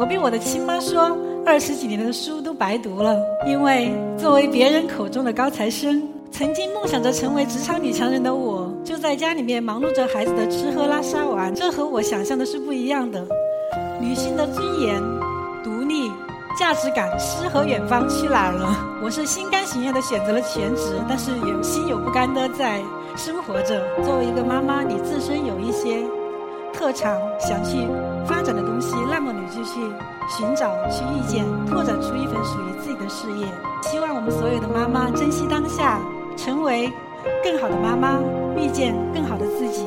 我被我的亲妈说，二十几年的书都白读了，因为作为别人口中的高材生，曾经梦想着成为职场女强人的我，就在家里面忙碌着孩子的吃喝拉撒玩，这和我想象的是不一样的。女性的尊严、独立、价值感、诗和远方去哪儿了？我是心甘情愿的选择了全职，但是有心有不甘的在生活着。作为一个妈妈，你自身有一些特长，想去发展的东西，那么你就去寻找、去遇见，拓展出一份属于自己的事业。希望我们所有的妈妈珍惜当下，成为更好的妈妈，遇见更好的自己。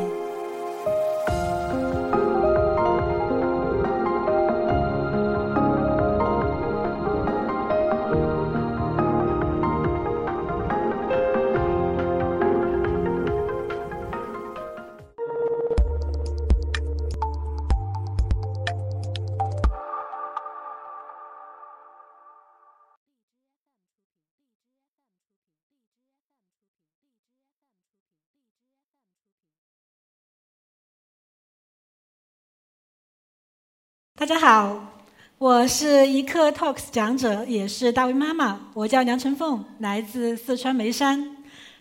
大家好，我是一课 Talks 讲者，也是大 V 妈妈。我叫梁晨凤，来自四川眉山，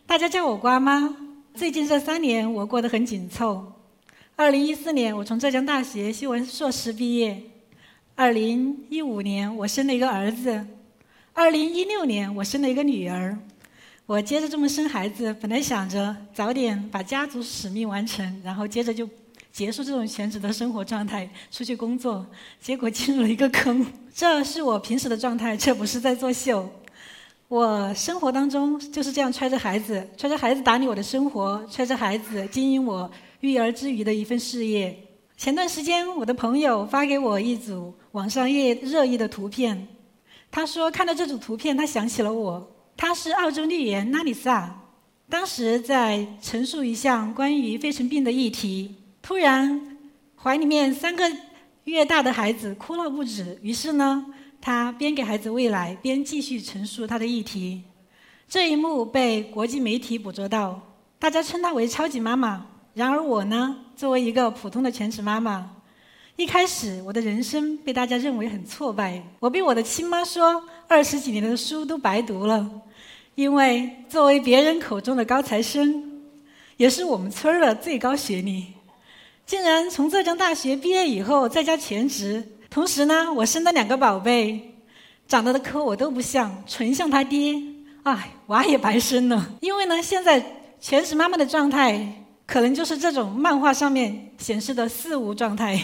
大家叫我瓜妈。最近这三年我过得很紧凑。二零一四年我从浙江大学新闻硕士毕业，二零一五年我生了一个儿子，二零一六年我生了一个女儿。我接着这么生孩子，本来想着早点把家族使命完成，然后接着就。结束这种全职的生活状态，出去工作，结果进入了一个坑。这是我平时的状态，这不是在作秀。我生活当中就是这样揣着孩子，揣着孩子打理我的生活，揣着孩子经营我育儿之余的一份事业。前段时间，我的朋友发给我一组网上热热议的图片，他说看到这组图片，他想起了我。他是澳洲绿源拉里萨，当时在陈述一项关于肺尘病的议题。突然，怀里面三个月大的孩子哭闹不止。于是呢，他边给孩子喂奶，边继续陈述他的议题。这一幕被国际媒体捕捉到，大家称她为“超级妈妈”。然而我呢，作为一个普通的全职妈妈，一开始我的人生被大家认为很挫败。我被我的亲妈说，二十几年的书都白读了，因为作为别人口中的高材生，也是我们村儿的最高学历。竟然从浙江大学毕业以后在家全职，同时呢，我生了两个宝贝，长得的科我都不像，纯像他爹。哎，娃也白生了。因为呢，现在全职妈妈的状态，可能就是这种漫画上面显示的四无状态：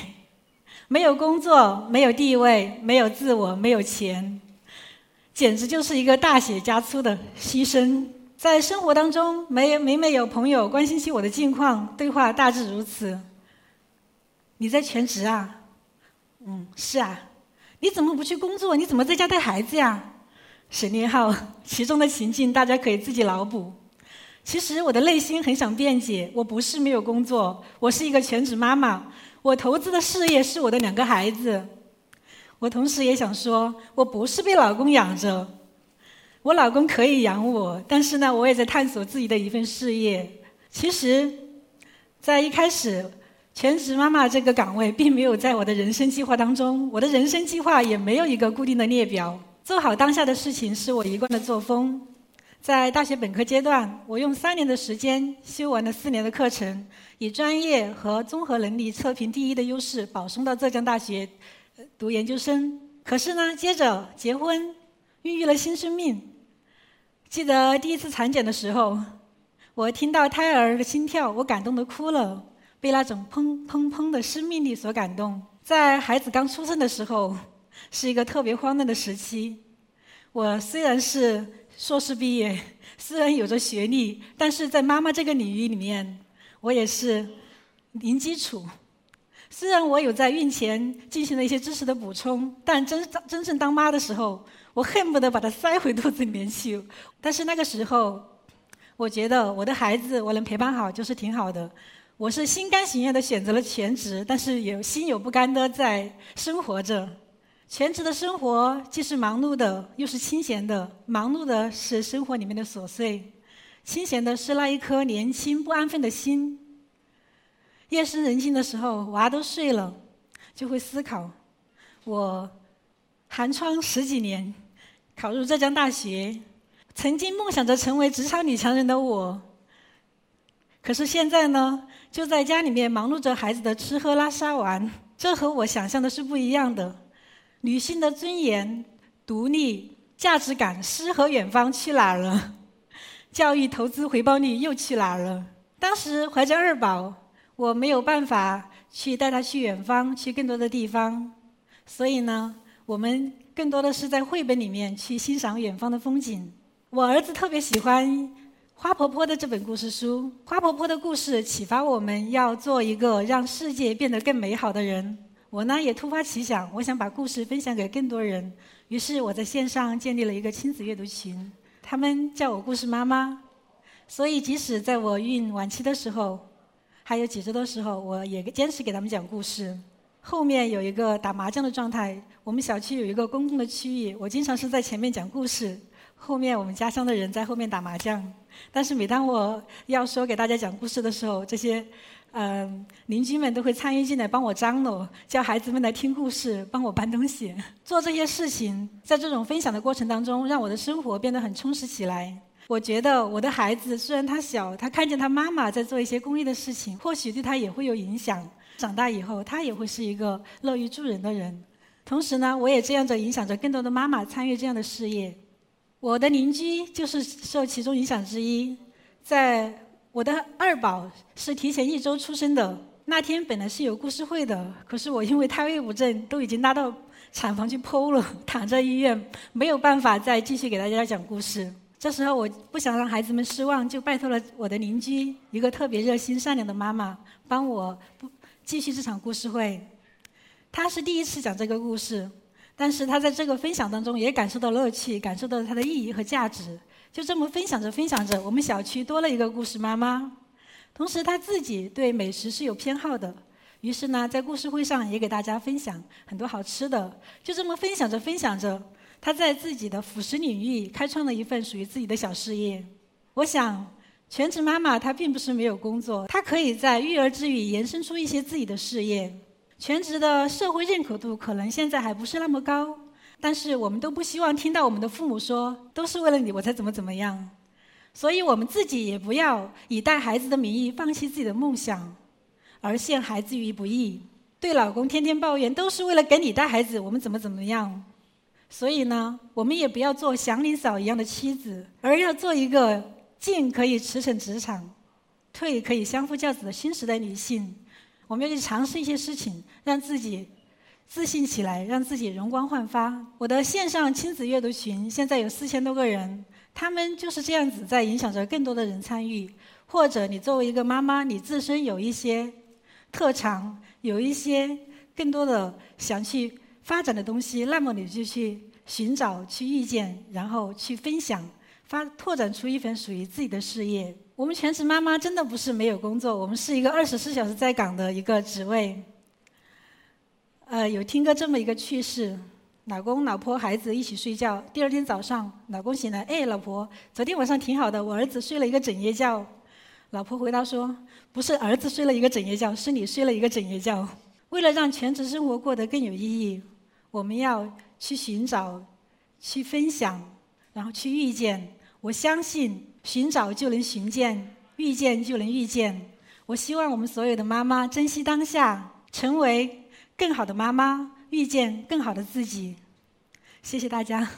没有工作，没有地位，没有自我，没有钱，简直就是一个大写加粗的牺牲。在生活当中，没每每有朋友关心起我的近况，对话大致如此。你在全职啊？嗯，是啊。你怎么不去工作？你怎么在家带孩子呀？省略号，其中的情境大家可以自己脑补。其实我的内心很想辩解，我不是没有工作，我是一个全职妈妈。我投资的事业是我的两个孩子。我同时也想说，我不是被老公养着，我老公可以养我，但是呢，我也在探索自己的一份事业。其实，在一开始。全职妈妈这个岗位并没有在我的人生计划当中，我的人生计划也没有一个固定的列表。做好当下的事情是我一贯的作风。在大学本科阶段，我用三年的时间修完了四年的课程，以专业和综合能力测评第一的优势保送到浙江大学读研究生。可是呢，接着结婚，孕育了新生命。记得第一次产检的时候，我听到胎儿的心跳，我感动的哭了。被那种砰砰砰的生命力所感动，在孩子刚出生的时候，是一个特别慌乱的时期。我虽然是硕士毕业，虽然有着学历，但是在妈妈这个领域里面，我也是零基础。虽然我有在孕前进行了一些知识的补充，但真真正当妈的时候，我恨不得把它塞回肚子里面去。但是那个时候，我觉得我的孩子我能陪伴好就是挺好的。我是心甘情愿的选择了全职，但是有心有不甘的在生活着。全职的生活既是忙碌的，又是清闲的。忙碌的是生活里面的琐碎，清闲的是那一颗年轻不安分的心。夜深人静的时候，娃都睡了，就会思考：我寒窗十几年，考入浙江大学，曾经梦想着成为职场女强人的我，可是现在呢，就在家里面忙碌着孩子的吃喝拉撒玩，这和我想象的是不一样的。女性的尊严、独立、价值感、诗和远方去哪儿了？教育投资回报率又去哪儿了？当时怀着二宝，我没有办法去带他去远方，去更多的地方，所以呢，我们更多的是在绘本里面去欣赏远方的风景。我儿子特别喜欢《花婆婆》的这本故事书，《花婆婆》的故事启发我们要做一个让世界变得更美好的人。我呢也突发奇想，我想把故事分享给更多人，于是我在线上建立了一个亲子阅读群，他们叫我故事妈妈。所以，即使在我孕晚期的时候，还有几周的时候，我也坚持给他们讲故事。后面有一个打麻将的状态，我们小区有一个公共的区域，我经常是在前面讲故事，后面我们家乡的人在后面打麻将。但是每当我要说给大家讲故事的时候，这些嗯邻居们都会参与进来帮我张罗，叫孩子们来听故事，帮我搬东西，做这些事情。在这种分享的过程当中，让我的生活变得很充实起来。我觉得我的孩子虽然他小，他看见他妈妈在做一些公益的事情，或许对他也会有影响。长大以后，他也会是一个乐于助人的人。同时呢，我也这样着影响着更多的妈妈参与这样的事业。我的邻居就是受其中影响之一。在我的二宝是提前一周出生的那天，本来是有故事会的，可是我因为胎位不正，都已经拉到产房去剖了，躺在医院，没有办法再继续给大家讲故事。这时候我不想让孩子们失望，就拜托了我的邻居，一个特别热心善良的妈妈，帮我不继续这场故事会。她是第一次讲这个故事，但是她在这个分享当中也感受到乐趣，感受到它的意义和价值。就这么分享着分享着，我们小区多了一个故事妈妈。同时，她自己对美食是有偏好的，于是呢，在故事会上也给大家分享很多好吃的。就这么分享着分享着。他在自己的辅食领域开创了一份属于自己的小事业。我想，全职妈妈她并不是没有工作，她可以在育儿之余延伸出一些自己的事业。全职的社会认可度可能现在还不是那么高，但是我们都不希望听到我们的父母说都是为了你我才怎么怎么样，所以我们自己也不要以带孩子的名义放弃自己的梦想，而陷孩子于不义。对老公天天抱怨都是为了给你带孩子，我们怎么怎么样。所以呢，我们也不要做祥林嫂一样的妻子，而要做一个进可以驰骋职场，退可以相夫教子的新时代女性。我们要去尝试一些事情，让自己自信起来，让自己容光焕发。我的线上亲子阅读群现在有四千多个人，他们就是这样子在影响着更多的人参与。或者你作为一个妈妈，你自身有一些特长，有一些更多的想去。发展的东西，那么你就去寻找、去遇见，然后去分享，发拓展出一份属于自己的事业。我们全职妈妈真的不是没有工作，我们是一个二十四小时在岗的一个职位。呃，有听过这么一个趣事：老公、老婆、孩子一起睡觉，第二天早上，老公醒来，哎，老婆，昨天晚上挺好的，我儿子睡了一个整夜觉。老婆回答说：不是儿子睡了一个整夜觉，是你睡了一个整夜觉。为了让全职生活过得更有意义。我们要去寻找，去分享，然后去遇见。我相信，寻找就能寻见，遇见就能遇见。我希望我们所有的妈妈珍惜当下，成为更好的妈妈，遇见更好的自己。谢谢大家。